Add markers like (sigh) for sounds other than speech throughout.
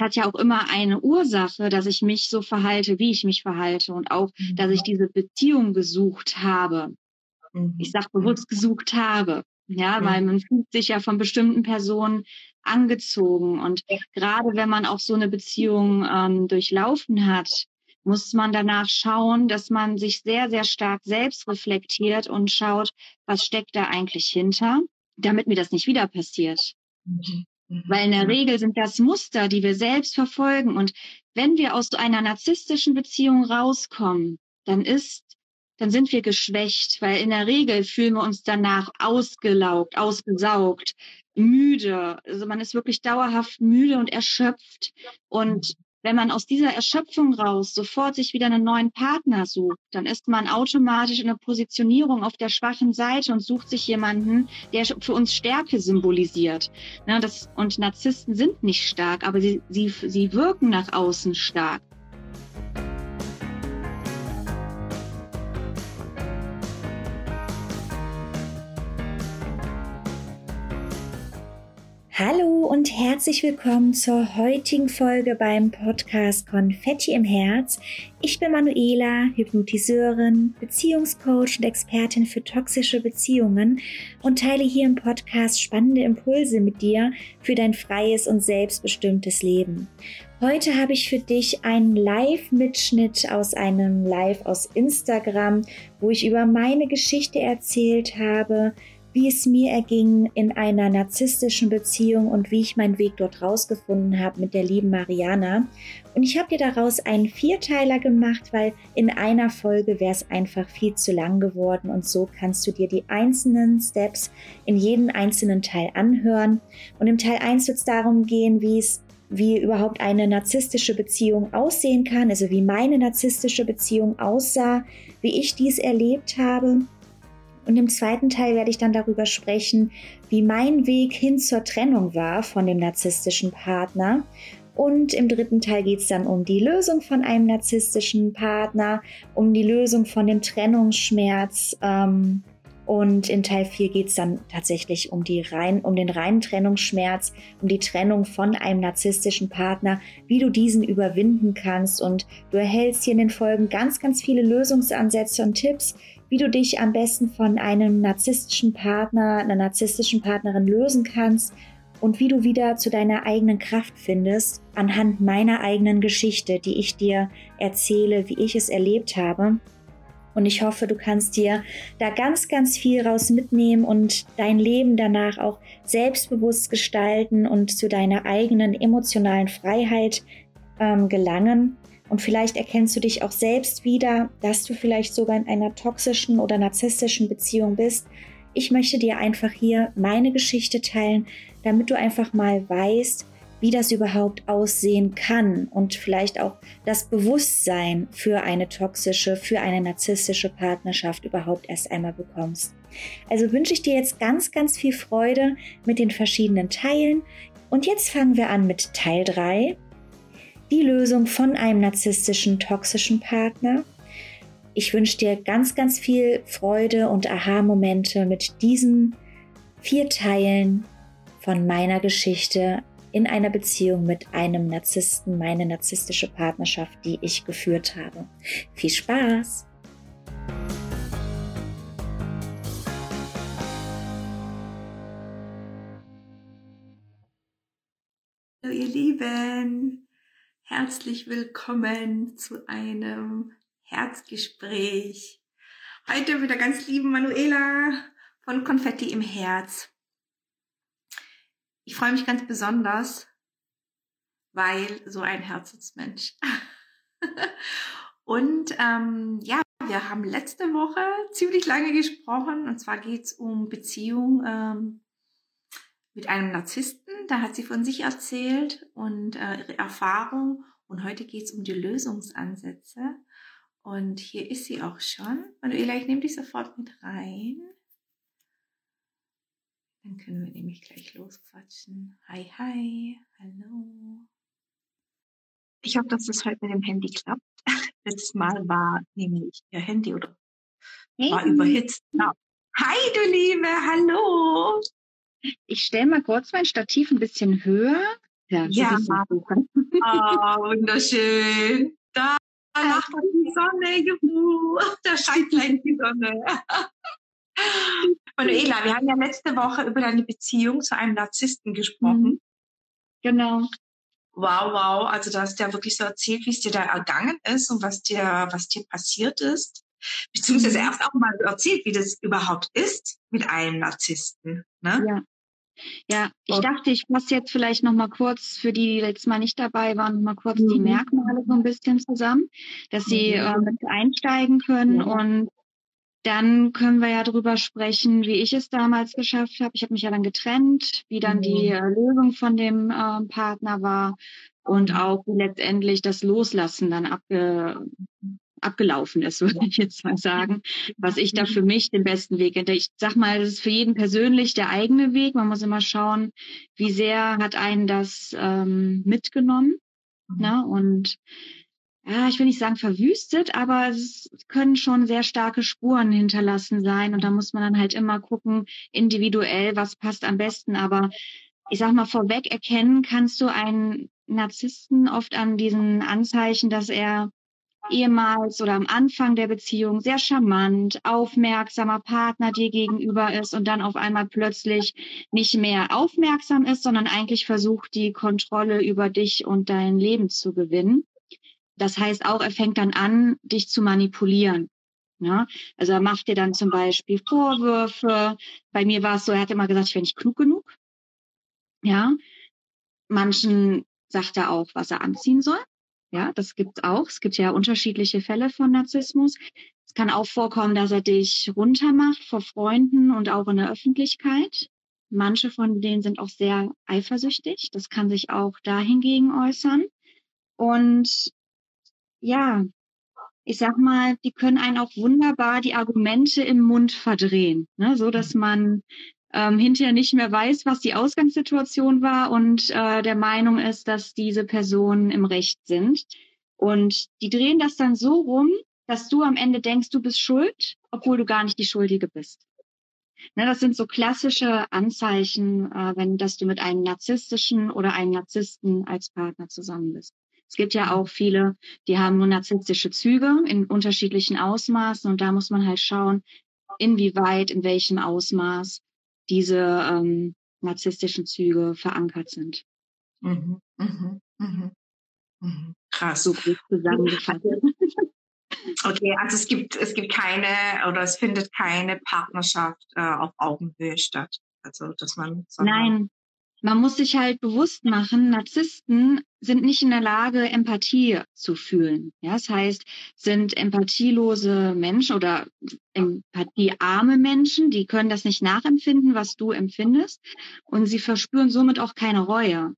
hat ja auch immer eine Ursache, dass ich mich so verhalte, wie ich mich verhalte und auch, mhm. dass ich diese Beziehung gesucht habe. Mhm. Ich sage bewusst gesucht habe. Ja, weil man fühlt sich ja von bestimmten Personen angezogen. Und gerade wenn man auch so eine Beziehung ähm, durchlaufen hat, muss man danach schauen, dass man sich sehr, sehr stark selbst reflektiert und schaut, was steckt da eigentlich hinter, damit mir das nicht wieder passiert. Mhm. Mhm. Weil in der Regel sind das Muster, die wir selbst verfolgen. Und wenn wir aus so einer narzisstischen Beziehung rauskommen, dann ist, dann sind wir geschwächt, weil in der Regel fühlen wir uns danach ausgelaugt, ausgesaugt, müde. Also man ist wirklich dauerhaft müde und erschöpft. Und wenn man aus dieser Erschöpfung raus sofort sich wieder einen neuen Partner sucht, dann ist man automatisch in der Positionierung auf der schwachen Seite und sucht sich jemanden, der für uns Stärke symbolisiert. Das, und Narzissten sind nicht stark, aber sie, sie, sie wirken nach außen stark. Hallo und herzlich willkommen zur heutigen Folge beim Podcast Konfetti im Herz. Ich bin Manuela, Hypnotiseurin, Beziehungscoach und Expertin für toxische Beziehungen und teile hier im Podcast spannende Impulse mit dir für dein freies und selbstbestimmtes Leben. Heute habe ich für dich einen Live-Mitschnitt aus einem Live aus Instagram, wo ich über meine Geschichte erzählt habe, wie es mir erging in einer narzisstischen Beziehung und wie ich meinen Weg dort rausgefunden habe mit der lieben Mariana. Und ich habe dir daraus einen Vierteiler gemacht, weil in einer Folge wäre es einfach viel zu lang geworden und so kannst du dir die einzelnen Steps in jedem einzelnen Teil anhören. Und im Teil 1 wird es darum gehen, wie es wie überhaupt eine narzisstische Beziehung aussehen kann, also wie meine narzisstische Beziehung aussah, wie ich dies erlebt habe. Und im zweiten Teil werde ich dann darüber sprechen, wie mein Weg hin zur Trennung war von dem narzisstischen Partner. Und im dritten Teil geht es dann um die Lösung von einem narzisstischen Partner, um die Lösung von dem Trennungsschmerz. Ähm, und in Teil 4 geht es dann tatsächlich um, die rein, um den reinen Trennungsschmerz, um die Trennung von einem narzisstischen Partner, wie du diesen überwinden kannst. Und du erhältst hier in den Folgen ganz, ganz viele Lösungsansätze und Tipps, wie du dich am besten von einem narzisstischen Partner, einer narzisstischen Partnerin lösen kannst und wie du wieder zu deiner eigenen Kraft findest, anhand meiner eigenen Geschichte, die ich dir erzähle, wie ich es erlebt habe. Und ich hoffe, du kannst dir da ganz, ganz viel raus mitnehmen und dein Leben danach auch selbstbewusst gestalten und zu deiner eigenen emotionalen Freiheit ähm, gelangen. Und vielleicht erkennst du dich auch selbst wieder, dass du vielleicht sogar in einer toxischen oder narzisstischen Beziehung bist. Ich möchte dir einfach hier meine Geschichte teilen, damit du einfach mal weißt, wie das überhaupt aussehen kann und vielleicht auch das Bewusstsein für eine toxische, für eine narzisstische Partnerschaft überhaupt erst einmal bekommst. Also wünsche ich dir jetzt ganz, ganz viel Freude mit den verschiedenen Teilen. Und jetzt fangen wir an mit Teil 3 die Lösung von einem narzisstischen, toxischen Partner. Ich wünsche dir ganz, ganz viel Freude und Aha-Momente mit diesen vier Teilen von meiner Geschichte in einer Beziehung mit einem Narzissten, meine narzisstische Partnerschaft, die ich geführt habe. Viel Spaß! Hallo ihr Lieben, Herzlich willkommen zu einem Herzgespräch. Heute mit der ganz lieben Manuela von Konfetti im Herz. Ich freue mich ganz besonders, weil so ein Herzensmensch. (laughs) und ähm, ja, wir haben letzte Woche ziemlich lange gesprochen und zwar geht es um Beziehung ähm, mit einem Narzissten. Da hat sie von sich erzählt und äh, ihre Erfahrung. Und heute geht es um die Lösungsansätze. Und hier ist sie auch schon. Manuela, ich nehme dich sofort mit rein. Dann können wir nämlich gleich losquatschen. Hi, hi, hallo. Ich hoffe, dass das heute mit dem Handy klappt. (laughs) Letztes Mal war nämlich ihr Handy oder hey. war überhitzt. Ja. Hi, du Liebe, hallo. Ich stelle mal kurz mein Stativ ein bisschen höher, Ja, ja. Oh, (laughs) wunderschön. Da lacht die Sonne, juhu. Da scheint gleich die Sonne. (laughs) Manuela, wir haben ja letzte Woche über deine Beziehung zu einem Narzissten gesprochen. Mhm. Genau. Wow, wow. Also du hast ja wirklich so erzählt, wie es dir da ergangen ist und was dir, was dir passiert ist. Beziehungsweise mhm. erst auch mal erzählt, wie das überhaupt ist mit einem Narzissten. Ne? Ja. Ja, ich dachte, ich fasse jetzt vielleicht noch mal kurz für die, die letztes Mal nicht dabei waren, noch mal kurz mhm. die Merkmale so ein bisschen zusammen, dass sie mhm. äh, mit einsteigen können ja. und dann können wir ja darüber sprechen, wie ich es damals geschafft habe. Ich habe mich ja dann getrennt, wie dann mhm. die äh, Lösung von dem äh, Partner war und auch wie letztendlich das Loslassen dann abge abgelaufen ist, (laughs) würde ich jetzt mal sagen, was ich da mhm. für mich den besten Weg hätte. Ich sag mal, es ist für jeden persönlich der eigene Weg. Man muss immer schauen, wie sehr hat einen das ähm, mitgenommen. Mhm. Ne? Und ja, ich will nicht sagen verwüstet, aber es können schon sehr starke Spuren hinterlassen sein. Und da muss man dann halt immer gucken, individuell, was passt am besten. Aber ich sag mal, vorweg erkennen kannst du einen Narzissten oft an diesen Anzeichen, dass er ehemals oder am Anfang der Beziehung sehr charmant, aufmerksamer Partner dir gegenüber ist und dann auf einmal plötzlich nicht mehr aufmerksam ist, sondern eigentlich versucht, die Kontrolle über dich und dein Leben zu gewinnen. Das heißt auch, er fängt dann an, dich zu manipulieren. Ja, also er macht dir dann zum Beispiel Vorwürfe. Bei mir war es so, er hat immer gesagt, ich wäre nicht klug genug. Ja, manchen sagt er auch, was er anziehen soll. Ja, das gibt auch. Es gibt ja unterschiedliche Fälle von Narzissmus. Es kann auch vorkommen, dass er dich runtermacht vor Freunden und auch in der Öffentlichkeit. Manche von denen sind auch sehr eifersüchtig. Das kann sich auch dahingegen äußern. Und ja, ich sag mal, die können einen auch wunderbar die Argumente im Mund verdrehen, ne? so dass man ähm, hinterher nicht mehr weiß, was die Ausgangssituation war und äh, der Meinung ist, dass diese Personen im Recht sind. Und die drehen das dann so rum, dass du am Ende denkst, du bist schuld, obwohl du gar nicht die Schuldige bist. Ne, das sind so klassische Anzeichen, äh, wenn dass du mit einem narzisstischen oder einem Narzissten als Partner zusammen bist. Es gibt ja auch viele, die haben nur narzisstische Züge in unterschiedlichen Ausmaßen und da muss man halt schauen, inwieweit, in welchem Ausmaß diese ähm, narzisstischen Züge verankert sind. Mhm, mhm, mhm, mhm. Krass. So zusammengefasst. (laughs) Okay, also es gibt, es gibt keine oder es findet keine Partnerschaft äh, auf Augenhöhe statt. Also, dass man. Nein, man muss sich halt bewusst machen, Narzissten sind nicht in der Lage, Empathie zu fühlen. Ja, das heißt, sind empathielose Menschen oder empathiearme Menschen, die können das nicht nachempfinden, was du empfindest. Und sie verspüren somit auch keine Reue.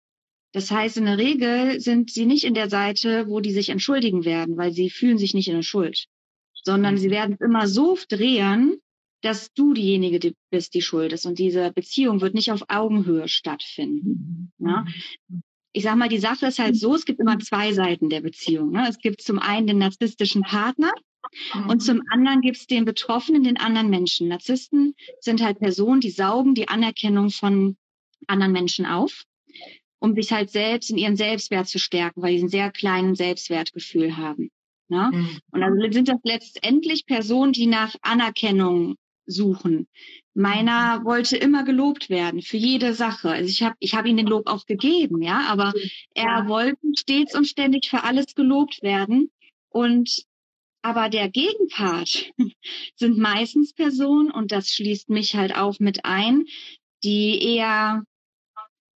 Das heißt, in der Regel sind sie nicht in der Seite, wo die sich entschuldigen werden, weil sie fühlen sich nicht in der Schuld, sondern sie werden es immer so drehen, dass du diejenige bist, die schuld ist. Und diese Beziehung wird nicht auf Augenhöhe stattfinden. Mhm. Ja? Ich sag mal, die Sache ist halt so, es gibt immer zwei Seiten der Beziehung. Ne? Es gibt zum einen den narzisstischen Partner und zum anderen gibt es den Betroffenen, den anderen Menschen. Narzissten sind halt Personen, die saugen die Anerkennung von anderen Menschen auf, um sich halt selbst in ihren Selbstwert zu stärken, weil sie einen sehr kleinen Selbstwertgefühl haben. Ne? Mhm. Und also sind das letztendlich Personen, die nach Anerkennung suchen. Meiner mhm. wollte immer gelobt werden für jede Sache. Also ich habe ich hab ihm den Lob auch gegeben, ja, aber er wollte stets und ständig für alles gelobt werden. Und aber der Gegenpart (laughs) sind meistens Personen, und das schließt mich halt auch mit ein, die eher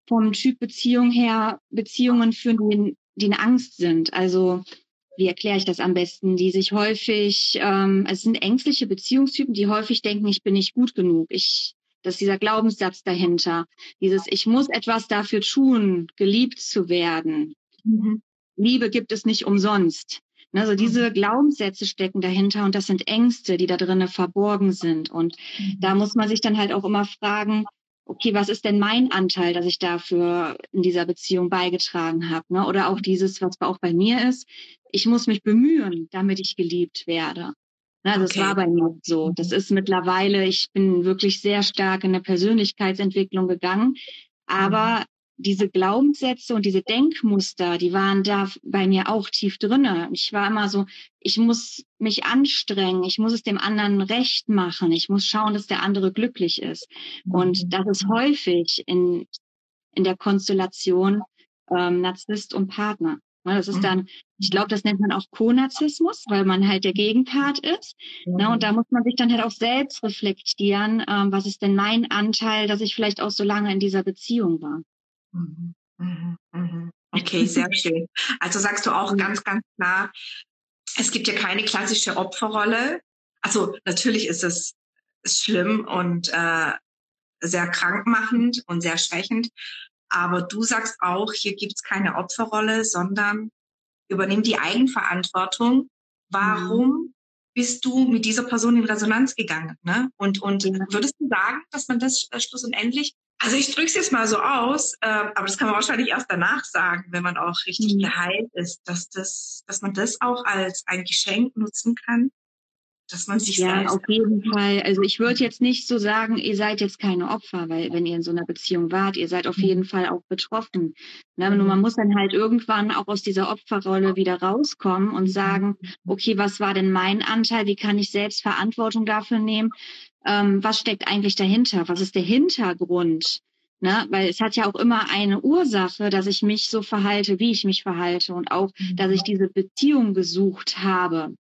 vom Typ Beziehung her Beziehungen führen, die, die in Angst sind. Also wie erkläre ich das am besten, die sich häufig, ähm, es sind ängstliche Beziehungstypen, die häufig denken, ich bin nicht gut genug. Ich, das ist dieser Glaubenssatz dahinter. Dieses, ich muss etwas dafür tun, geliebt zu werden. Mhm. Liebe gibt es nicht umsonst. Also diese mhm. Glaubenssätze stecken dahinter und das sind Ängste, die da drinnen verborgen sind. Und mhm. da muss man sich dann halt auch immer fragen, okay, was ist denn mein Anteil, dass ich dafür in dieser Beziehung beigetragen habe? Ne? Oder auch dieses, was auch bei mir ist, ich muss mich bemühen, damit ich geliebt werde. Ne? Also okay. Das war bei mir so. Das mhm. ist mittlerweile, ich bin wirklich sehr stark in der Persönlichkeitsentwicklung gegangen, aber diese Glaubenssätze und diese Denkmuster, die waren da bei mir auch tief drinne. Ich war immer so, ich muss mich anstrengen, ich muss es dem anderen recht machen, ich muss schauen, dass der andere glücklich ist. Und mhm. das ist häufig in, in der Konstellation ähm, Narzisst und Partner. Ne, das ist mhm. dann, ich glaube, das nennt man auch Co-Narzissmus, weil man halt der Gegenpart ist. Ne, und da muss man sich dann halt auch selbst reflektieren, ähm, was ist denn mein Anteil, dass ich vielleicht auch so lange in dieser Beziehung war. Mhm. Mhm. mhm. Okay, sehr schön. Also sagst du auch ganz, ganz klar, es gibt ja keine klassische Opferrolle. Also natürlich ist es ist schlimm und äh, sehr krankmachend und sehr schwächend. Aber du sagst auch, hier gibt es keine Opferrolle, sondern übernimm die Eigenverantwortung. Warum bist du mit dieser Person in Resonanz gegangen? Ne? Und, und würdest du sagen, dass man das äh, schlussendlich, also ich drücke es jetzt mal so aus, äh, aber das kann man wahrscheinlich erst danach sagen, wenn man auch richtig mhm. geheilt ist, dass, das, dass man das auch als ein Geschenk nutzen kann, dass man sich ja auf jeden Fall. Also ich würde jetzt nicht so sagen, ihr seid jetzt keine Opfer, weil wenn ihr in so einer Beziehung wart, ihr seid auf mhm. jeden Fall auch betroffen. Ne? Nur man mhm. muss dann halt irgendwann auch aus dieser Opferrolle wieder rauskommen und sagen, okay, was war denn mein Anteil? Wie kann ich selbst Verantwortung dafür nehmen? Ähm, was steckt eigentlich dahinter? Was ist der Hintergrund? Ne? Weil es hat ja auch immer eine Ursache, dass ich mich so verhalte, wie ich mich verhalte und auch, dass ich diese Beziehung gesucht habe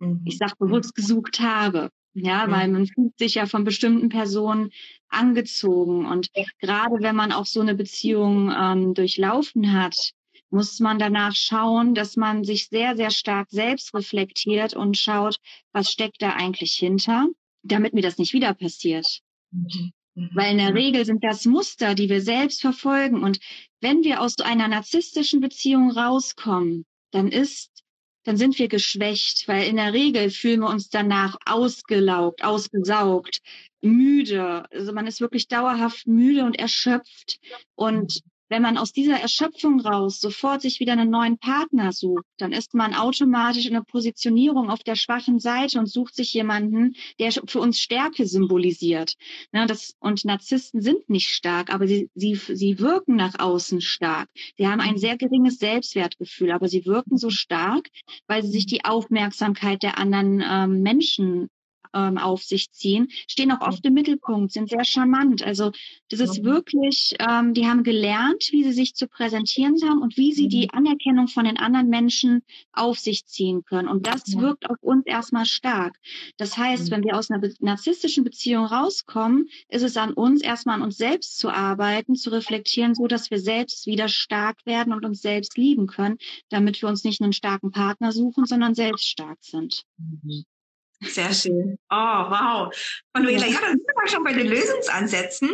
ich mhm. sage bewusst gesucht habe. Ja, mhm. weil man fühlt sich ja von bestimmten Personen angezogen. Und gerade wenn man auch so eine Beziehung ähm, durchlaufen hat, muss man danach schauen, dass man sich sehr, sehr stark selbst reflektiert und schaut, was steckt da eigentlich hinter, damit mir das nicht wieder passiert. Mhm. mhm. Weil in der Regel sind das Muster, die wir selbst verfolgen. Und wenn wir aus einer narzisstischen Beziehung rauskommen, dann ist dann sind wir geschwächt, weil in der Regel fühlen wir uns danach ausgelaugt, ausgesaugt, müde. Also man ist wirklich dauerhaft müde und erschöpft. Und wenn man aus dieser Erschöpfung raus sofort sich wieder einen neuen Partner sucht, dann ist man automatisch in der Positionierung auf der schwachen Seite und sucht sich jemanden, der für uns Stärke symbolisiert. Ja, das, und Narzissten sind nicht stark, aber sie, sie, sie wirken nach außen stark. Sie haben ein sehr geringes Selbstwertgefühl, aber sie wirken so stark, weil sie sich die Aufmerksamkeit der anderen ähm, Menschen ähm, auf sich ziehen, stehen auch oft im Mittelpunkt, sind sehr charmant. Also das ist wirklich, ähm, die haben gelernt, wie sie sich zu präsentieren haben und wie sie die mhm. Anerkennung von den anderen Menschen auf sich ziehen können. Und das wirkt auf uns erstmal stark. Das heißt, mhm. wenn wir aus einer narzisstischen Beziehung rauskommen, ist es an uns, erstmal an uns selbst zu arbeiten, zu reflektieren, so dass wir selbst wieder stark werden und uns selbst lieben können, damit wir uns nicht einen starken Partner suchen, sondern selbst stark sind. Sehr schön. Oh, wow. Manuela, ja, dann sind wir schon bei den Lösungsansätzen.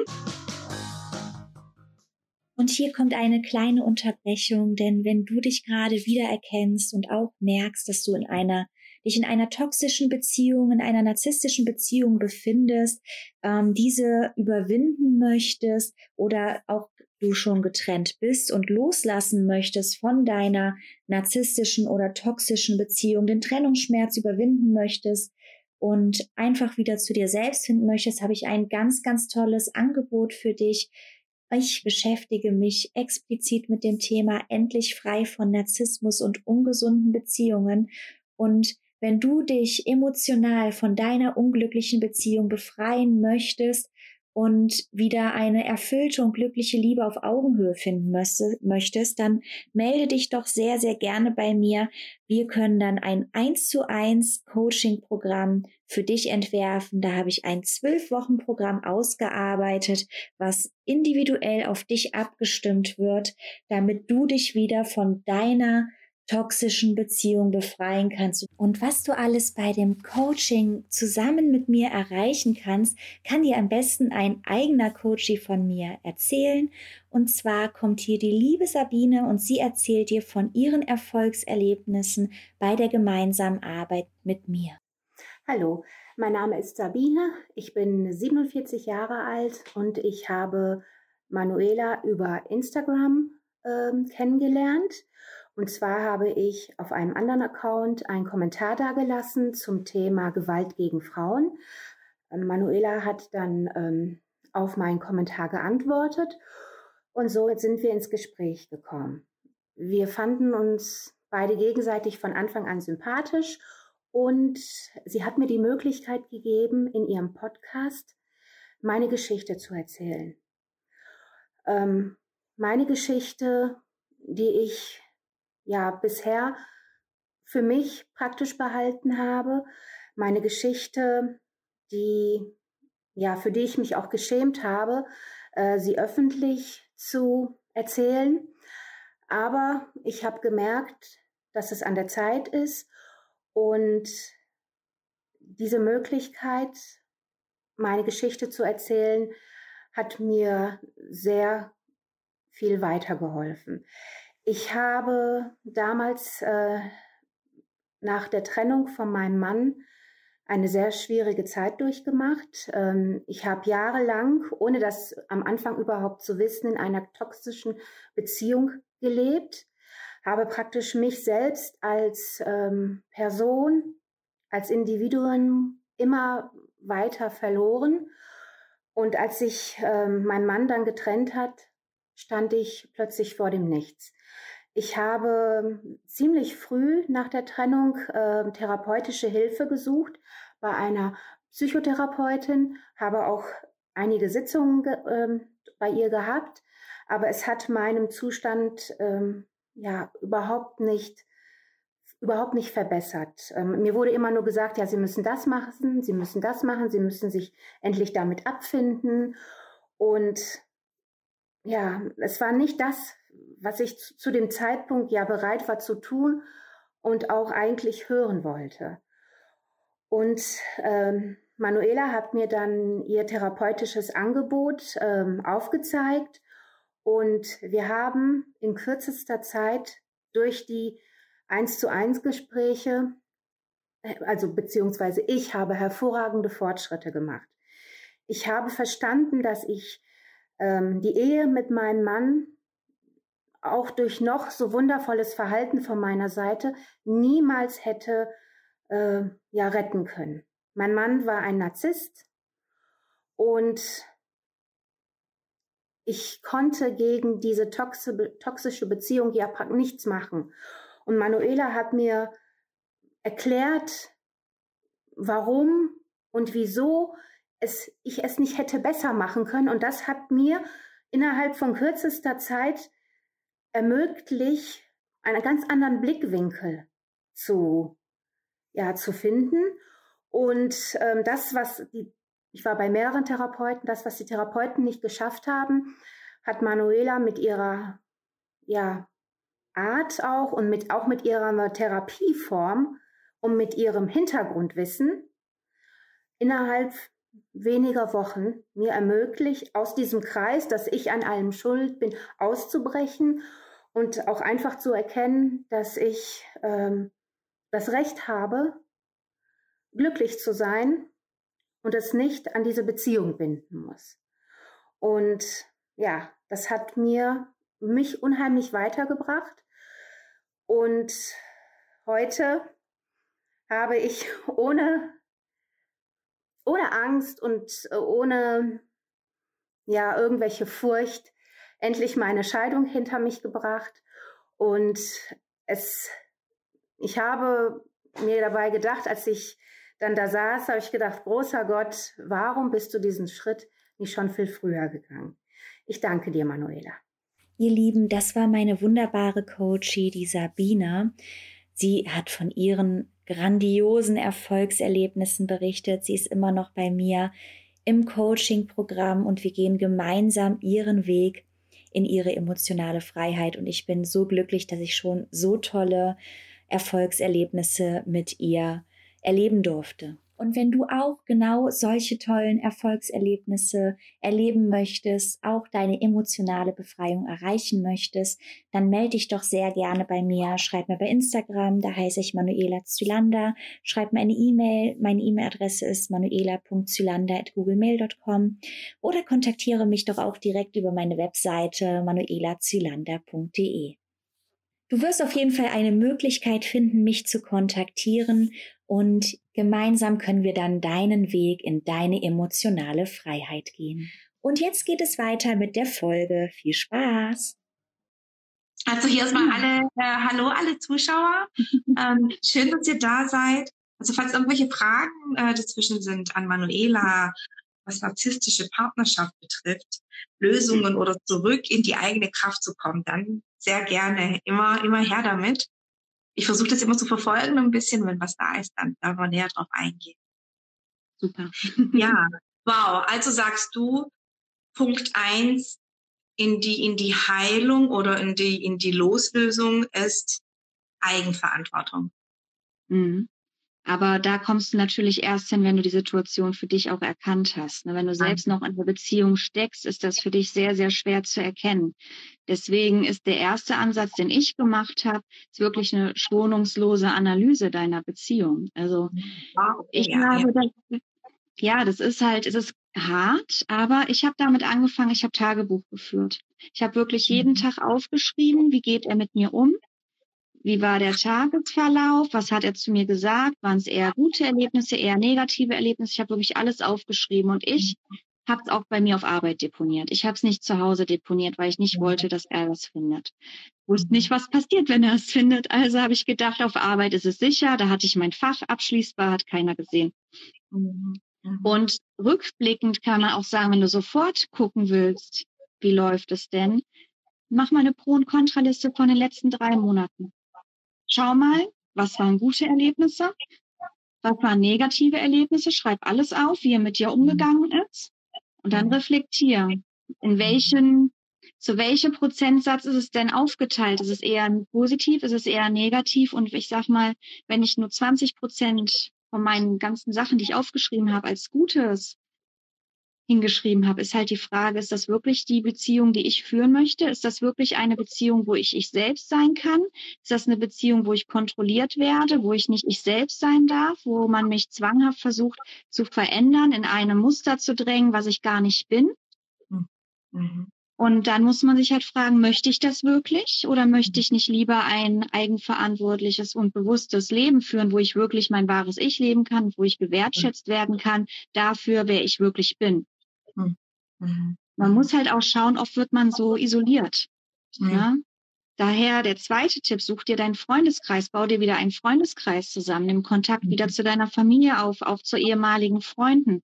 Und hier kommt eine kleine Unterbrechung, denn wenn du dich gerade wiedererkennst und auch merkst, dass du in einer dich in einer toxischen Beziehung, in einer narzisstischen Beziehung befindest, ähm, diese überwinden möchtest oder auch du schon getrennt bist und loslassen möchtest von deiner narzisstischen oder toxischen Beziehung, den Trennungsschmerz überwinden möchtest und einfach wieder zu dir selbst finden möchtest, habe ich ein ganz, ganz tolles Angebot für dich. Ich beschäftige mich explizit mit dem Thema endlich frei von Narzissmus und ungesunden Beziehungen. Und wenn du dich emotional von deiner unglücklichen Beziehung befreien möchtest, und wieder eine erfüllte und glückliche Liebe auf Augenhöhe finden möchtest, dann melde dich doch sehr, sehr gerne bei mir. Wir können dann ein 1 zu 1 Coaching-Programm für dich entwerfen. Da habe ich ein zwölf Wochen Programm ausgearbeitet, was individuell auf dich abgestimmt wird, damit du dich wieder von deiner toxischen Beziehung befreien kannst. Und was du alles bei dem Coaching zusammen mit mir erreichen kannst, kann dir am besten ein eigener Coachie von mir erzählen. Und zwar kommt hier die liebe Sabine und sie erzählt dir von ihren Erfolgserlebnissen bei der gemeinsamen Arbeit mit mir. Hallo, mein Name ist Sabine. Ich bin 47 Jahre alt und ich habe Manuela über Instagram äh, kennengelernt. Und zwar habe ich auf einem anderen Account einen Kommentar dargelassen zum Thema Gewalt gegen Frauen. Ähm, Manuela hat dann ähm, auf meinen Kommentar geantwortet Und so sind wir ins Gespräch gekommen. Wir fanden uns beide gegenseitig von Anfang an sympathisch und sie hat mir die Möglichkeit gegeben, in ihrem Podcast meine Geschichte zu erzählen. Ähm, meine Geschichte, die ich ja bisher für mich praktisch behalten habe, meine Geschichte, die ja für die ich mich auch geschämt habe, äh, sie öffentlich zu erzählen. Aber ich habe gemerkt, dass es an der Zeit ist und diese Möglichkeit, meine Geschichte zu erzählen, hat mir sehr viel weitergeholfen. Ich habe damals äh, nach der Trennung von meinem Mann eine sehr schwierige Zeit durchgemacht. Ähm, ich habe jahrelang, ohne das am Anfang überhaupt zu wissen, in einer toxischen Beziehung gelebt, habe praktisch mich selbst als ähm, Person, als Individuum immer weiter verloren. Und als sich ähm, mein Mann dann getrennt hat, stand ich plötzlich vor dem Nichts. Ich habe ziemlich früh nach der Trennung äh, therapeutische Hilfe gesucht bei einer Psychotherapeutin, habe auch einige Sitzungen ge äh, bei ihr gehabt, aber es hat meinem Zustand ähm, ja überhaupt nicht überhaupt nicht verbessert. Ähm, mir wurde immer nur gesagt, ja, Sie müssen das machen, Sie müssen das machen, Sie müssen sich endlich damit abfinden. Und ja, es war nicht das, was ich zu dem Zeitpunkt ja bereit war zu tun und auch eigentlich hören wollte. Und ähm, Manuela hat mir dann ihr therapeutisches Angebot ähm, aufgezeigt und wir haben in kürzester Zeit durch die eins zu eins Gespräche, äh, also beziehungsweise ich habe hervorragende Fortschritte gemacht. Ich habe verstanden, dass ich ähm, die Ehe mit meinem Mann auch durch noch so wundervolles Verhalten von meiner Seite niemals hätte äh, ja retten können. Mein Mann war ein Narzisst und ich konnte gegen diese toxische Beziehung ja nichts machen. Und Manuela hat mir erklärt, warum und wieso es, ich es nicht hätte besser machen können. Und das hat mir innerhalb von kürzester Zeit ermöglicht, einen ganz anderen Blickwinkel zu, ja, zu finden. Und ähm, das, was die, ich war bei mehreren Therapeuten, das, was die Therapeuten nicht geschafft haben, hat Manuela mit ihrer, ja, Art auch und mit, auch mit ihrer Therapieform und mit ihrem Hintergrundwissen innerhalb weniger Wochen mir ermöglicht, aus diesem Kreis, dass ich an allem schuld bin, auszubrechen und auch einfach zu erkennen, dass ich ähm, das Recht habe, glücklich zu sein und es nicht an diese Beziehung binden muss. Und ja, das hat mir mich unheimlich weitergebracht. Und heute habe ich (laughs) ohne, ohne Angst und ohne ja, irgendwelche Furcht endlich meine Scheidung hinter mich gebracht und es, ich habe mir dabei gedacht, als ich dann da saß, habe ich gedacht, großer Gott, warum bist du diesen Schritt nicht schon viel früher gegangen? Ich danke dir, Manuela. Ihr Lieben, das war meine wunderbare Coachie, die Sabina. Sie hat von ihren grandiosen Erfolgserlebnissen berichtet. Sie ist immer noch bei mir im Coaching-Programm und wir gehen gemeinsam ihren Weg in ihre emotionale Freiheit. Und ich bin so glücklich, dass ich schon so tolle Erfolgserlebnisse mit ihr erleben durfte. Und wenn du auch genau solche tollen Erfolgserlebnisse erleben möchtest, auch deine emotionale Befreiung erreichen möchtest, dann melde dich doch sehr gerne bei mir. Schreib mir bei Instagram, da heiße ich Manuela Zylander. Schreib mir eine E-Mail. Meine E-Mail-Adresse ist manuela.zylander.googlemail.com oder kontaktiere mich doch auch direkt über meine Webseite manuelazylander.de. Du wirst auf jeden Fall eine Möglichkeit finden, mich zu kontaktieren und gemeinsam können wir dann deinen Weg in deine emotionale Freiheit gehen. Und jetzt geht es weiter mit der Folge. Viel Spaß! Also hier erstmal alle, äh, hallo alle Zuschauer. (laughs) ähm, schön, dass ihr da seid. Also falls irgendwelche Fragen äh, dazwischen sind an Manuela, was narzisstische Partnerschaft betrifft, Lösungen oder zurück in die eigene Kraft zu kommen, dann sehr gerne. Immer, immer her damit. Ich versuche das immer zu verfolgen, ein bisschen, wenn was da ist, dann da wir näher drauf eingehen. Super. ja, (laughs) wow. Also sagst du, Punkt eins in die, in die Heilung oder in die, in die Loslösung ist Eigenverantwortung. Mhm. Aber da kommst du natürlich erst hin, wenn du die Situation für dich auch erkannt hast. Ne? Wenn du selbst noch in der Beziehung steckst, ist das für dich sehr, sehr schwer zu erkennen. Deswegen ist der erste Ansatz, den ich gemacht habe, ist wirklich eine schonungslose Analyse deiner Beziehung. Also ich ja, habe ja. das, ja, das ist halt, es ist hart, aber ich habe damit angefangen, ich habe Tagebuch geführt. Ich habe wirklich jeden mhm. Tag aufgeschrieben, wie geht er mit mir um, wie war der Tagesverlauf, was hat er zu mir gesagt, waren es eher gute Erlebnisse, eher negative Erlebnisse. Ich habe wirklich alles aufgeschrieben und ich habe es auch bei mir auf Arbeit deponiert. Ich habe es nicht zu Hause deponiert, weil ich nicht wollte, dass er das findet. Wusste nicht, was passiert, wenn er es findet. Also habe ich gedacht, auf Arbeit ist es sicher. Da hatte ich mein Fach abschließbar, hat keiner gesehen. Mhm. Und rückblickend kann man auch sagen, wenn du sofort gucken willst, wie läuft es denn, mach mal eine Pro- und Kontraliste von den letzten drei Monaten. Schau mal, was waren gute Erlebnisse, was waren negative Erlebnisse, schreib alles auf, wie er mit dir umgegangen ist und dann reflektier, in welchen, zu welchem Prozentsatz ist es denn aufgeteilt? Ist es eher positiv, ist es eher negativ? Und ich sag mal, wenn ich nur 20 Prozent von meinen ganzen Sachen, die ich aufgeschrieben habe, als Gutes hingeschrieben habe, ist halt die Frage, ist das wirklich die Beziehung, die ich führen möchte? Ist das wirklich eine Beziehung, wo ich ich selbst sein kann? Ist das eine Beziehung, wo ich kontrolliert werde, wo ich nicht ich selbst sein darf, wo man mich zwanghaft versucht zu verändern, in eine Muster zu drängen, was ich gar nicht bin? Hm. Mhm. Und dann muss man sich halt fragen, möchte ich das wirklich oder möchte ich nicht lieber ein eigenverantwortliches und bewusstes Leben führen, wo ich wirklich mein wahres Ich leben kann, wo ich gewertschätzt werden kann dafür, wer ich wirklich bin. Hm. Mhm. Man muss halt auch schauen, oft wird man so isoliert. Mhm. Ja? Daher der zweite Tipp, such dir deinen Freundeskreis, bau dir wieder einen Freundeskreis zusammen, nimm Kontakt wieder mhm. zu deiner Familie auf, auch zu ehemaligen Freunden.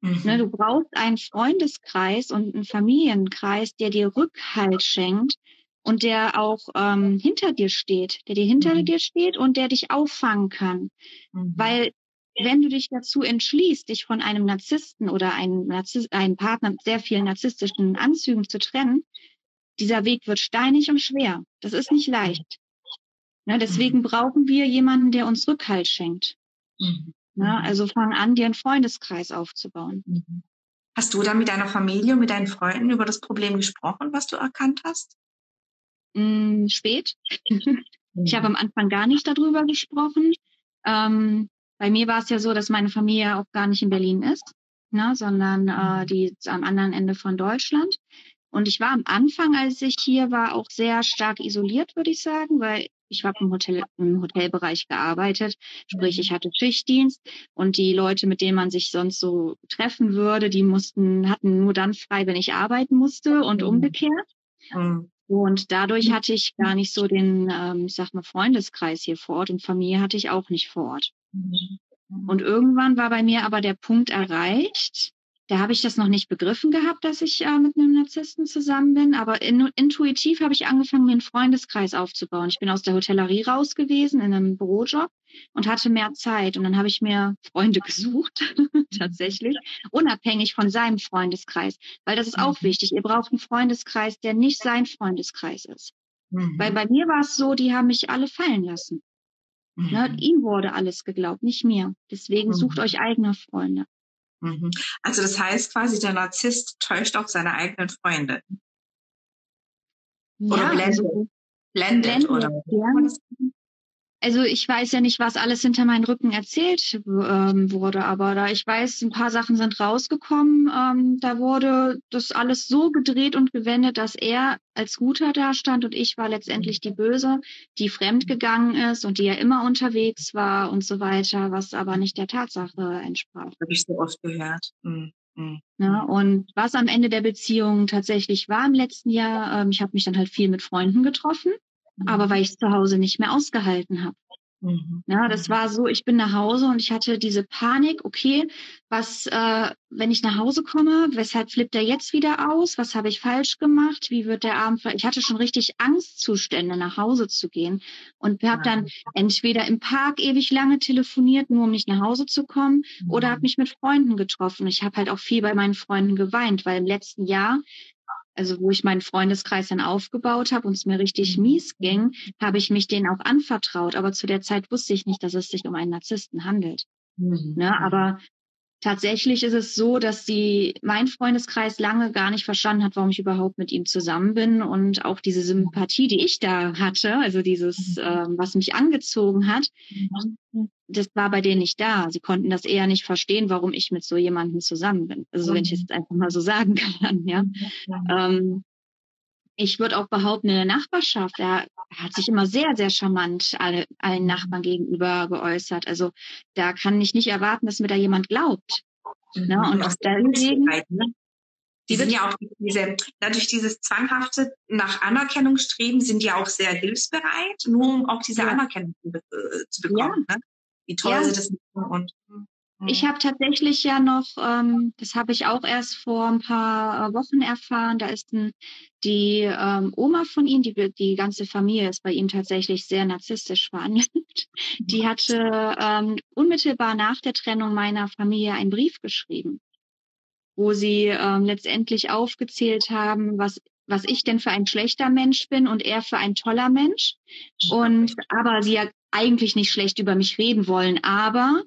Ne, mhm. Ne, du brauchst einen Freundeskreis und einen Familienkreis, der dir Rückhalt schenkt und der auch ähm, hinter dir steht, der dir hinter mhm. dir steht und der dich auffangen kann. Mhm. Weil wenn du dich dazu entschließt, dich von einem Narzissten oder einem, Narzisst, einem Partner mit sehr vielen narzisstischen Anzügen zu trennen, dieser Weg wird steinig und schwer. Das ist nicht leicht. Ne, deswegen mhm. brauchen wir jemanden, der uns Rückhalt schenkt. Mhm. Ne? Mhm. Also fang an, dir einen Freundeskreis aufzubauen. Mhm. Hast du dann mit deiner Familie und mit deinen Freunden über das Problem gesprochen, was du erkannt hast? Mm, spät. (laughs) Ich habe am Anfang gar nicht darüber gesprochen. Ähm, bei mir war es ja so, dass meine Familie auch gar nicht in Berlin ist, ne, sondern äh, mhm. die ist am anderen Ende von Deutschland. Und ich war am Anfang, als ich hier war, auch sehr stark isoliert, würde ich sagen, weil ich habe im Hotel im Hotelbereich gearbeitet, sprich ich mhm. hatte Schichtdienst und die Leute, mit denen man sich sonst so treffen würde, die mussten hatten nur dann frei, wenn ich arbeiten musste und mhm. umgekehrt. Mhm. Und dadurch hatte ich gar nicht so den, ähm, ich sag mal, Freundeskreis hier vor Ort und Familie hatte ich auch nicht vor Ort. Und irgendwann war bei mir aber der Punkt erreicht, da habe ich das noch nicht begriffen gehabt, dass ich äh, mit einem Narzissten zusammen bin, aber in, intuitiv habe ich angefangen, mir einen Freundeskreis aufzubauen. Ich bin aus der Hotellerie raus gewesen in einem Bürojob und hatte mehr Zeit und dann habe ich mir Freunde (laughs) gesucht, (laughs) tatsächlich, unabhängig von seinem Freundeskreis, weil das ist auch mhm. wichtig. Ihr braucht einen Freundeskreis, der nicht sein Freundeskreis ist. Mhm. Weil bei mir war es so, die haben mich alle fallen lassen. Ne, mhm. Ne, ihm wurde alles geglaubt, nicht mir. Deswegen mhm. sucht euch eigene Freunde. Mhm. Also das heißt quasi, der Narzisst täuscht auch seine eigenen Freunde. Oder ja, blendet. Also, blendet, blendet oder? Ja. Also ich weiß ja nicht, was alles hinter meinen Rücken erzählt ähm, wurde, aber da ich weiß, ein paar Sachen sind rausgekommen, ähm, da wurde das alles so gedreht und gewendet, dass er als Guter dastand und ich war letztendlich die Böse, die fremdgegangen ist und die ja immer unterwegs war und so weiter, was aber nicht der Tatsache entsprach. Habe ich so oft gehört. Mhm. Mhm. Ja, und was am Ende der Beziehung tatsächlich war im letzten Jahr, ähm, ich habe mich dann halt viel mit Freunden getroffen, mhm. aber weil ich zu Hause nicht mehr ausgehalten habe. Mhm. Ja, das mhm. war so, ich bin nach Hause und ich hatte diese Panik, okay, was, äh, wenn ich nach Hause komme, weshalb flippt er jetzt wieder aus? Was habe ich falsch gemacht? Wie wird der Abend? Ich hatte schon richtig Angstzustände, nach Hause zu gehen und habe dann entweder im Park ewig lange telefoniert, nur um nicht nach Hause zu kommen, oder habe mhm. mich mit Freunden getroffen. Ich habe halt auch viel bei meinen Freunden geweint, weil im letzten Jahr also wo ich meinen Freundeskreis dann aufgebaut habe und es mir richtig mhm. mies ging, habe ich mich denen auch anvertraut. Aber zu der Zeit wusste ich nicht, dass es sich um einen Narzissten handelt. Mhm. Ne? Aber tatsächlich ist es so, dass die, mein Freundeskreis lange gar nicht verstanden hat, warum ich überhaupt mit ihm zusammen bin und auch diese Sympathie, die ich da hatte, also dieses, äh, was mich angezogen hat, das war bei denen nicht da. Sie konnten das eher nicht verstehen, warum ich mit so jemandem zusammen bin. Also wenn ich es jetzt einfach mal so (laughs) sagen kann, ja. Ähm, ich würde auch behaupten, in der Nachbarschaft, er hat sich immer sehr, sehr charmant alle, allen mhm. Nachbarn gegenüber geäußert. Also da kann ich nicht erwarten, dass mir da jemand glaubt. Mhm. Ne? Und aus deswegen, ne? Die sind ja auch diese, dadurch dieses zwanghafte nach Anerkennung streben, sind ja auch sehr hilfsbereit, nur um auch diese ja. Anerkennung zu, äh, zu bekommen. Ja. Ne? Wie toll ja. sie das machen und ich mhm. habe tatsächlich ja noch, ähm, das habe ich auch erst vor ein paar äh, Wochen erfahren, da ist ein, die ähm, Oma von ihm, die, die ganze Familie ist bei ihm tatsächlich sehr narzisstisch veranlagt. (laughs) Die mhm. hatte ähm, unmittelbar nach der Trennung meiner Familie einen Brief geschrieben, wo sie ähm, letztendlich aufgezählt haben, was was ich denn für ein schlechter Mensch bin und er für ein toller Mensch. Und aber sie ja eigentlich nicht schlecht über mich reden wollen, aber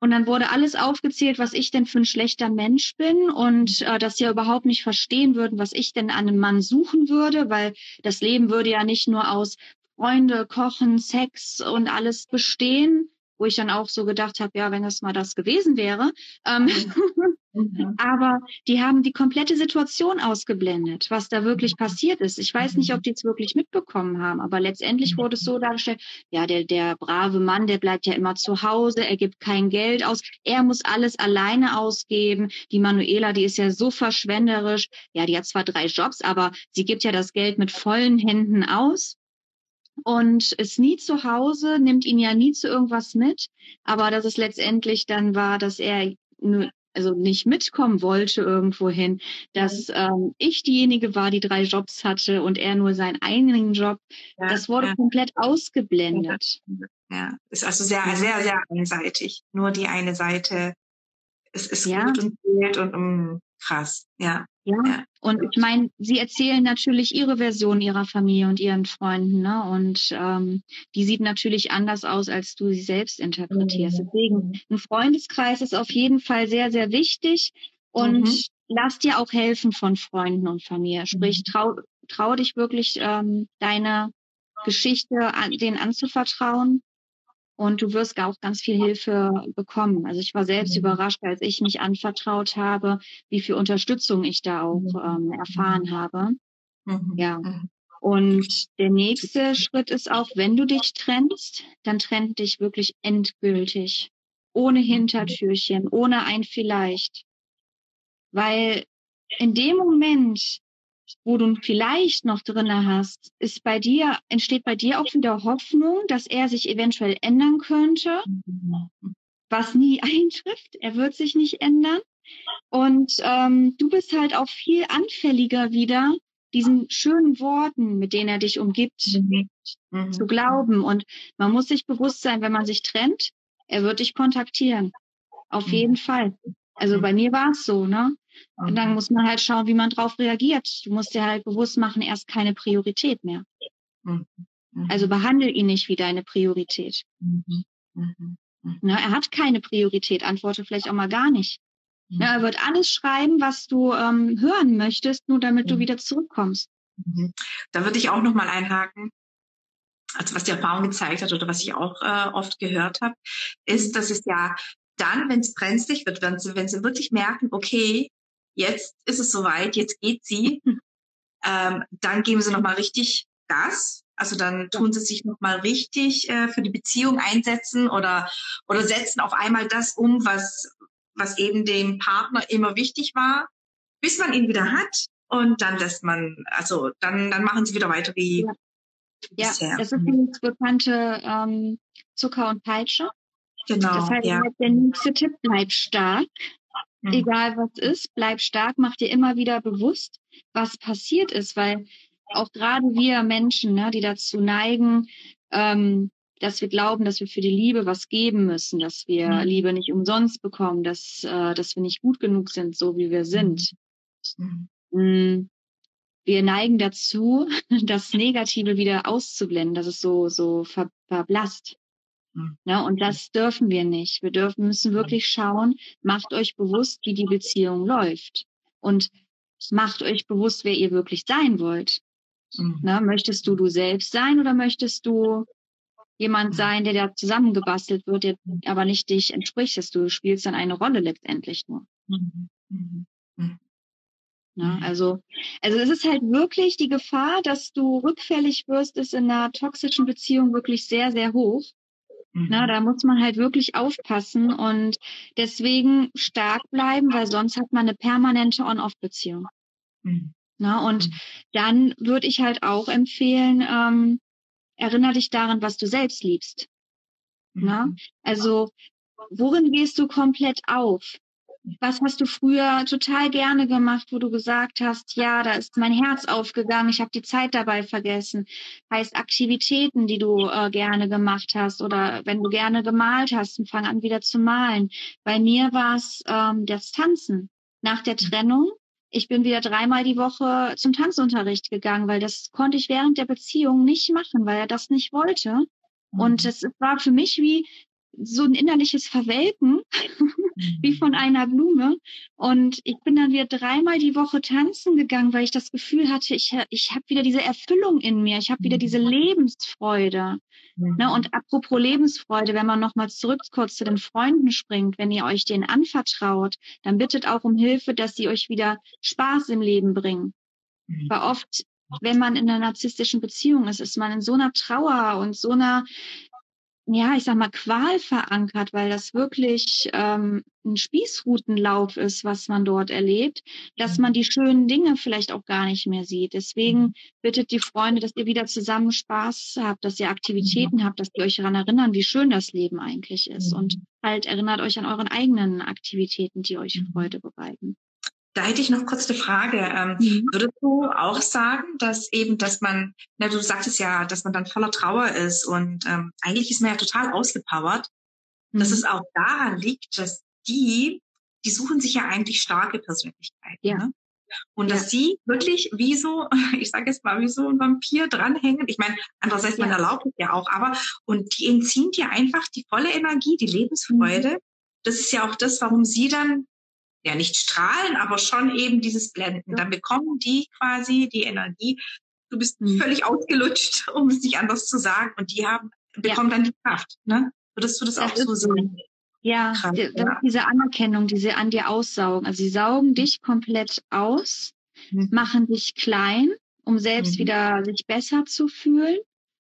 und dann wurde alles aufgezählt, was ich denn für ein schlechter Mensch bin und äh, dass sie ja überhaupt nicht verstehen würden, was ich denn an einem Mann suchen würde, weil das Leben würde ja nicht nur aus Freunde, Kochen, Sex und alles bestehen, wo ich dann auch so gedacht habe, ja, wenn es mal das gewesen wäre. Ähm, (laughs) mhm. Mhm. Aber die haben die komplette Situation ausgeblendet, was da wirklich mhm. passiert ist. Ich weiß nicht, ob mhm. die es wirklich mitbekommen haben, aber letztendlich wurde es so dargestellt, ja, der, der brave Mann, der bleibt ja immer zu Hause, er gibt kein Geld aus, er muss alles alleine ausgeben. Die Manuela, die ist ja so verschwenderisch. Ja, die hat zwar drei Jobs, aber sie gibt ja das Geld mit vollen Händen aus und ist nie zu Hause, nimmt ihn ja nie zu irgendwas mit. Aber dass es letztendlich dann war, dass er nur also nicht mitkommen wollte irgendwohin, dass mhm. ähm, ich diejenige war, die drei Jobs hatte und er nur seinen eigenen Job. Ja, das wurde ja. komplett ausgeblendet. Ja, ist also sehr, sehr, sehr einseitig. Nur die eine Seite ist, ist ja. gut und zählt und um, krass, ja. Ja. ja. Und ich meine, sie erzählen natürlich ihre Version ihrer Familie und ihren Freunden, ne? Und ähm, die sieht natürlich anders aus, als du sie selbst interpretierst. Mhm. Deswegen, ein Freundeskreis ist auf jeden Fall sehr, sehr wichtig und mhm. lass dir auch helfen von Freunden und Familie. Sprich, mhm. trau, trau dich wirklich, ähm, deine Geschichte an, denen anzuvertrauen und du wirst auch ganz viel Hilfe bekommen. Also ich war selbst mhm. überrascht, als ich mich anvertraut habe, wie viel Unterstützung ich da auch mhm. ähm, erfahren habe. Mhm. Ja. Mhm. Und der nächste Schritt ist auch, wenn du dich trennst, dann trennt dich wirklich endgültig. Ohne. Hintertürchen, ohne ein vielleicht. Weil in dem Moment, wo du vielleicht noch drinne hast, ist bei dir, entsteht bei dir auch wieder Hoffnung, dass er sich eventuell ändern könnte, was nie (laughs) eintrifft. Er wird sich nicht ändern. Und ähm, du bist halt auch viel anfälliger wieder, diesen schönen Worten, mit denen er dich umgibt, mhm. zu glauben. Und man muss sich bewusst sein, wenn man sich trennt, er wird dich kontaktieren. Auf mhm. jeden Fall. Also bei mir war es so, ne? Und dann muss man halt schauen, wie man drauf reagiert. Du musst dir halt bewusst machen, er ist keine Priorität mehr. Mhm. Also behandle ihn nicht wie deine Priorität. Mhm. Mhm. Na, er hat keine Priorität, antworte vielleicht auch mal gar nicht. Ja, er wird alles schreiben, was du ähm, hören möchtest, nur damit du wieder zurückkommst. Da würde ich auch noch mal einhaken. Also was die Erfahrung gezeigt hat oder was ich auch äh, oft gehört habe, ist, dass es ja dann, wenn es brenzlig wird, wenn sie, wenn sie wirklich merken, okay, jetzt ist es soweit, jetzt geht sie, ähm, dann geben sie nochmal richtig Gas. Also dann tun sie sich nochmal richtig äh, für die Beziehung einsetzen oder, oder setzen auf einmal das um, was, was eben dem Partner immer wichtig war, bis man ihn wieder hat und dann lässt man, also dann, dann machen sie wieder weiter wie ja. bisher. Ja, das ist die bekannte ähm, Zucker und Peitsche. Genau. Das heißt, ja. der nächste Tipp, bleib stark. Mhm. Egal was ist, bleib stark, mach dir immer wieder bewusst, was passiert ist, weil auch gerade wir Menschen, ne, die dazu neigen, ähm, dass wir glauben, dass wir für die Liebe was geben müssen, dass wir mhm. Liebe nicht umsonst bekommen, dass, äh, dass wir nicht gut genug sind, so wie wir sind. Mhm. Mm, wir neigen dazu, (laughs) das Negative wieder auszublenden, dass es so, so ver verblasst. Mhm. Ja, und das dürfen wir nicht. Wir dürfen, müssen wirklich schauen, macht euch bewusst, wie die Beziehung läuft. Und macht euch bewusst, wer ihr wirklich sein wollt. Mhm. Na, möchtest du du selbst sein oder möchtest du jemand sein, der da zusammengebastelt wird, der aber nicht dich entspricht, dass du spielst dann eine Rolle letztendlich nur. Mhm. Mhm. mhm. Ja, also, also es ist halt wirklich die Gefahr, dass du rückfällig wirst, ist in einer toxischen Beziehung wirklich sehr, sehr hoch. Mhm. Na, da muss man halt wirklich aufpassen und deswegen stark bleiben, weil sonst hat man eine permanente On-Off-Beziehung. Mhm. Na, und mhm. dann würde ich halt auch empfehlen, ähm, erinnere dich daran, was du selbst liebst. Mhm. Na? Also, worin gehst du komplett auf? Was hast du früher total gerne gemacht, wo du gesagt hast, ja, da ist mein Herz aufgegangen, ich habe die Zeit dabei vergessen. Heißt Aktivitäten, die du äh, gerne gemacht hast oder wenn du gerne gemalt hast, fang an wieder zu malen. Bei mir war es ähm, das Tanzen. Nach der mhm. Trennung ich bin wieder dreimal die Woche zum Tanzunterricht gegangen, weil das konnte ich während der Beziehung nicht machen, weil er das nicht wollte. Mhm. Und es war für mich wie so ein innerliches Verwelken, (laughs) wie von einer Blume. Und ich bin dann wieder dreimal die Woche tanzen gegangen, weil ich das Gefühl hatte, ich, ich habe wieder diese Erfüllung in mir, ich habe wieder diese mhm. Lebensfreude. Mhm. Ne? Und apropos Lebensfreude, wenn man nochmal zurück kurz zu den Freunden springt, wenn ihr euch denen anvertraut, dann bittet auch um Hilfe, dass sie euch wieder Spaß im Leben bringen. Mhm. Weil oft wenn man in einer narzisstischen Beziehung ist, ist man in so einer Trauer und so einer ja, ich sag mal, Qual verankert, weil das wirklich ähm, ein Spießrutenlauf ist, was man dort erlebt, dass man die schönen Dinge vielleicht auch gar nicht mehr sieht. Deswegen mhm. bittet die Freunde, dass ihr wieder zusammen Spaß habt, dass ihr Aktivitäten mhm. habt, dass ihr euch daran erinnern, wie schön das Leben eigentlich ist. Und mhm. halt erinnert euch an euren eigenen Aktivitäten, die euch Freude bereiten. Da hätte ich noch kurz eine Frage. Ähm, mhm. Würdest du auch sagen, dass eben, dass man, na, du sagtest ja, dass man dann voller Trauer ist und ähm, eigentlich ist man ja total ausgepowert, mhm. dass es auch daran liegt, dass die, die suchen sich ja eigentlich starke Persönlichkeiten. Ja. Ne? Und dass ja. sie wirklich wie so, (laughs) ich sage jetzt mal, wie so ein Vampir dranhängen. Ich meine, andererseits, ja. man erlaubt es ja auch, aber, und die entziehen dir einfach die volle Energie, die Lebensfreude. Mhm. Das ist ja auch das, warum sie dann ja nicht strahlen, aber schon eben dieses Blenden. Dann bekommen die quasi die Energie. Du bist mhm. völlig ausgelutscht, (laughs) um es nicht anders zu sagen. Und die haben, bekommen ja. dann die Kraft. Ne? Würdest du das, das auch so sehen? Ja, Kraft, die, ja, diese Anerkennung, diese an dir aussaugen. Also sie saugen dich komplett aus, mhm. machen dich klein, um selbst mhm. wieder sich besser zu fühlen.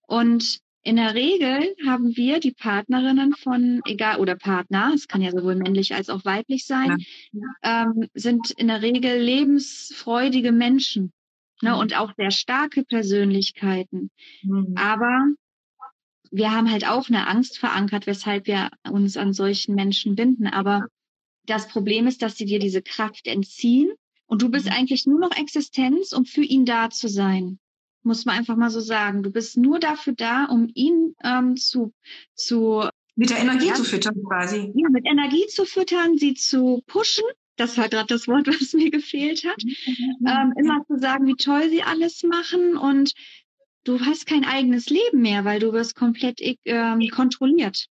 Und in der Regel haben wir die Partnerinnen von, egal, oder Partner, es kann ja sowohl männlich als auch weiblich sein, ja. ähm, sind in der Regel lebensfreudige Menschen ne, mhm. und auch sehr starke Persönlichkeiten. Mhm. Aber wir haben halt auch eine Angst verankert, weshalb wir uns an solchen Menschen binden. Aber das Problem ist, dass sie dir diese Kraft entziehen und du bist mhm. eigentlich nur noch Existenz, um für ihn da zu sein muss man einfach mal so sagen. Du bist nur dafür da, um ihn ähm, zu, zu mit der Energie ja, zu füttern quasi. Ja, mit Energie zu füttern, sie zu pushen. Das war gerade das Wort, (laughs) was mir gefehlt hat. Mhm. Ähm, immer zu sagen, wie toll sie alles machen und du hast kein eigenes Leben mehr, weil du wirst komplett ähm, kontrolliert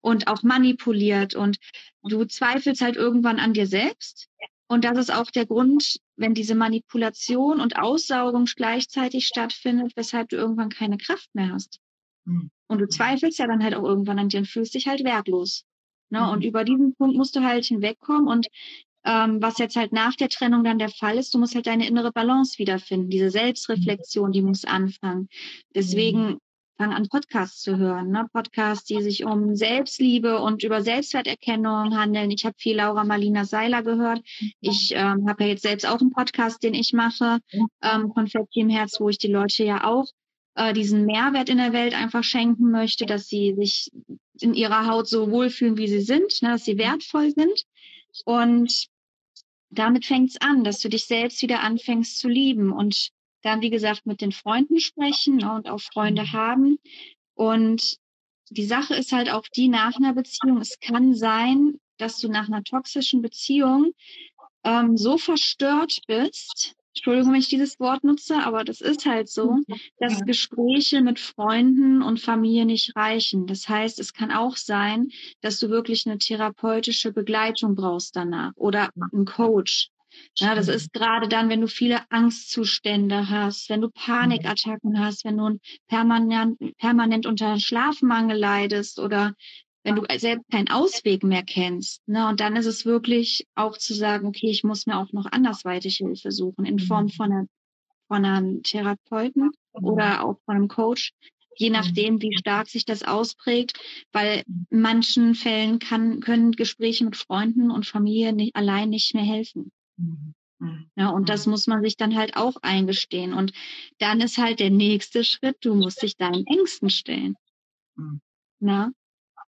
und auch manipuliert und du zweifelst halt irgendwann an dir selbst und das ist auch der Grund, wenn diese Manipulation und Aussaugung gleichzeitig stattfindet, weshalb du irgendwann keine Kraft mehr hast. Mhm. Und du zweifelst ja dann halt auch irgendwann an dir und fühlst dich halt wertlos. Ne? Mhm. Und über diesen Punkt musst du halt hinwegkommen. Und ähm, was jetzt halt nach der Trennung dann der Fall ist, du musst halt deine innere Balance wiederfinden. Diese Selbstreflexion, die muss anfangen. Deswegen fange an, Podcasts zu hören. Ne? Podcasts, die sich um Selbstliebe und über Selbstwerterkennung handeln. Ich habe viel Laura Marlina Seiler gehört. Ich ähm, habe ja jetzt selbst auch einen Podcast, den ich mache, ähm, Konfetti im Herz, wo ich die Leute ja auch äh, diesen Mehrwert in der Welt einfach schenken möchte, dass sie sich in ihrer Haut so wohlfühlen, wie sie sind, ne? dass sie wertvoll sind. Und damit fängt's an, dass du dich selbst wieder anfängst zu lieben und dann, wie gesagt, mit den Freunden sprechen und auch Freunde mhm. haben. Und die Sache ist halt auch die nach einer Beziehung. Es kann sein, dass du nach einer toxischen Beziehung ähm, so verstört bist, Entschuldigung, wenn ich dieses Wort nutze, aber das ist halt so, mhm. dass ja. Gespräche mit Freunden und Familie nicht reichen. Das heißt, es kann auch sein, dass du wirklich eine therapeutische Begleitung brauchst danach oder einen Coach. Ja, das ist gerade dann, wenn du viele Angstzustände hast, wenn du Panikattacken hast, wenn du permanent, permanent unter Schlafmangel leidest oder wenn du selbst keinen Ausweg mehr kennst. Ne? Und dann ist es wirklich auch zu sagen, okay, ich muss mir auch noch andersweitig Hilfe suchen in Form mhm. von, einer, von einem Therapeuten oder auch von einem Coach, je mhm. nachdem, wie stark sich das ausprägt, weil in manchen Fällen kann, können Gespräche mit Freunden und Familie nicht, allein nicht mehr helfen. Mhm. Ja, und das muss man sich dann halt auch eingestehen. Und dann ist halt der nächste Schritt, du musst dich deinen Ängsten stellen. Na?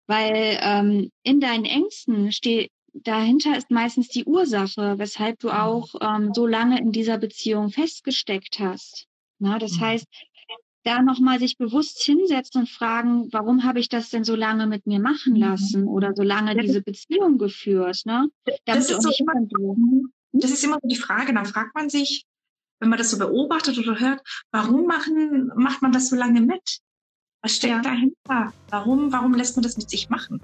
Weil ähm, in deinen Ängsten steht, dahinter ist meistens die Ursache, weshalb du auch ähm, so lange in dieser Beziehung festgesteckt hast. Na, das mhm. heißt, da nochmal sich bewusst hinsetzen und fragen, warum habe ich das denn so lange mit mir machen mhm. lassen oder so lange diese Beziehung geführt, ne? Damit das, ist so immer, mhm. Das ist immer so die Frage, dann fragt man sich, wenn man das so beobachtet oder hört, warum machen, macht man das so lange mit? Was steckt ja. dahinter? Warum, warum lässt man das mit sich machen?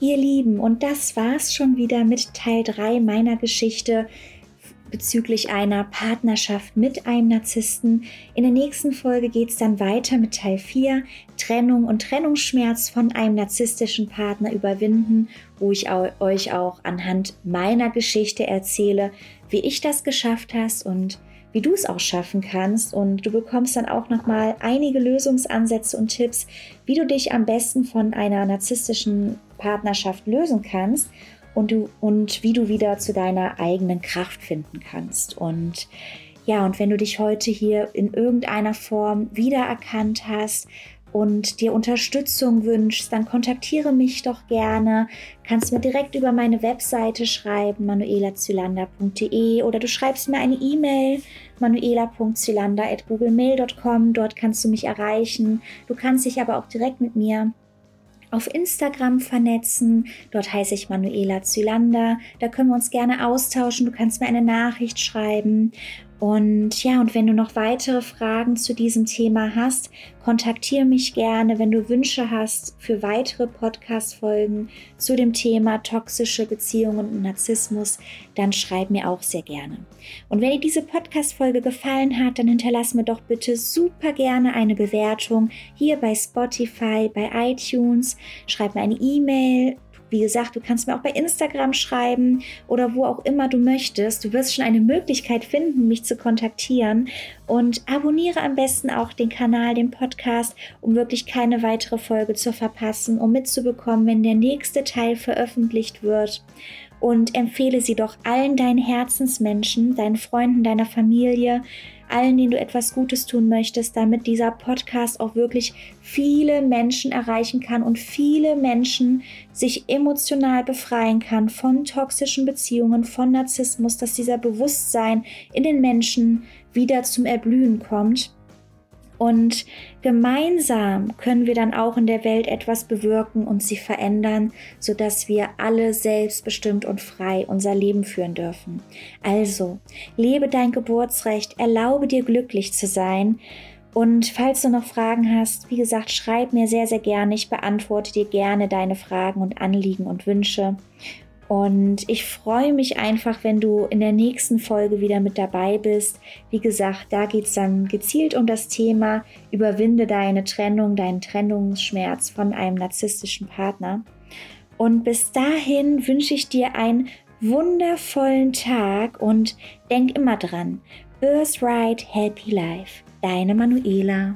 Ihr Lieben, und das war's schon wieder mit Teil 3 meiner Geschichte bezüglich einer Partnerschaft mit einem Narzissten. In der nächsten Folge geht es dann weiter mit Teil 4, Trennung und Trennungsschmerz von einem narzisstischen Partner überwinden, wo ich euch auch anhand meiner Geschichte erzähle, wie ich das geschafft habe und wie du es auch schaffen kannst. Und du bekommst dann auch nochmal einige Lösungsansätze und Tipps, wie du dich am besten von einer narzisstischen Partnerschaft lösen kannst und, du, und wie du wieder zu deiner eigenen Kraft finden kannst. Und ja, und wenn du dich heute hier in irgendeiner Form wiedererkannt hast, und dir Unterstützung wünschst, dann kontaktiere mich doch gerne. Kannst mir direkt über meine Webseite schreiben, manuelazylander.de oder du schreibst mir eine E-Mail, manuela.zylander.googlemail.com. Dort kannst du mich erreichen. Du kannst dich aber auch direkt mit mir auf Instagram vernetzen. Dort heiße ich Manuela Zylander. Da können wir uns gerne austauschen. Du kannst mir eine Nachricht schreiben. Und ja, und wenn du noch weitere Fragen zu diesem Thema hast, kontaktiere mich gerne. Wenn du Wünsche hast für weitere Podcast-Folgen zu dem Thema toxische Beziehungen und Narzissmus, dann schreib mir auch sehr gerne. Und wenn dir diese Podcast-Folge gefallen hat, dann hinterlass mir doch bitte super gerne eine Bewertung hier bei Spotify, bei iTunes. Schreib mir eine E-Mail wie gesagt, du kannst mir auch bei Instagram schreiben oder wo auch immer du möchtest. Du wirst schon eine Möglichkeit finden, mich zu kontaktieren. Und abonniere am besten auch den Kanal, den Podcast, um wirklich keine weitere Folge zu verpassen, um mitzubekommen, wenn der nächste Teil veröffentlicht wird und empfehle sie doch allen deinen Herzensmenschen, deinen Freunden, deiner Familie, allen, denen du etwas Gutes tun möchtest, damit dieser Podcast auch wirklich viele Menschen erreichen kann und viele Menschen sich emotional befreien kann von toxischen Beziehungen, von Narzissmus, dass dieser Bewusstsein in den Menschen wieder zum Erblühen kommt und gemeinsam können wir dann auch in der Welt etwas bewirken und sie verändern, sodass wir alle selbstbestimmt und frei unser Leben führen dürfen. Also, lebe dein Geburtsrecht, erlaube dir glücklich zu sein. Und falls du noch Fragen hast, wie gesagt, schreib mir sehr, sehr gerne. Ich beantworte dir gerne deine Fragen und Anliegen und Wünsche. Und ich freue mich einfach, wenn du in der nächsten Folge wieder mit dabei bist. Wie gesagt, da geht es dann gezielt um das Thema Überwinde deine Trennung, deinen Trennungsschmerz von einem narzisstischen Partner. Und bis dahin wünsche ich dir ein wundervollen Tag und denk immer dran, Birthright Happy Life. Deine Manuela.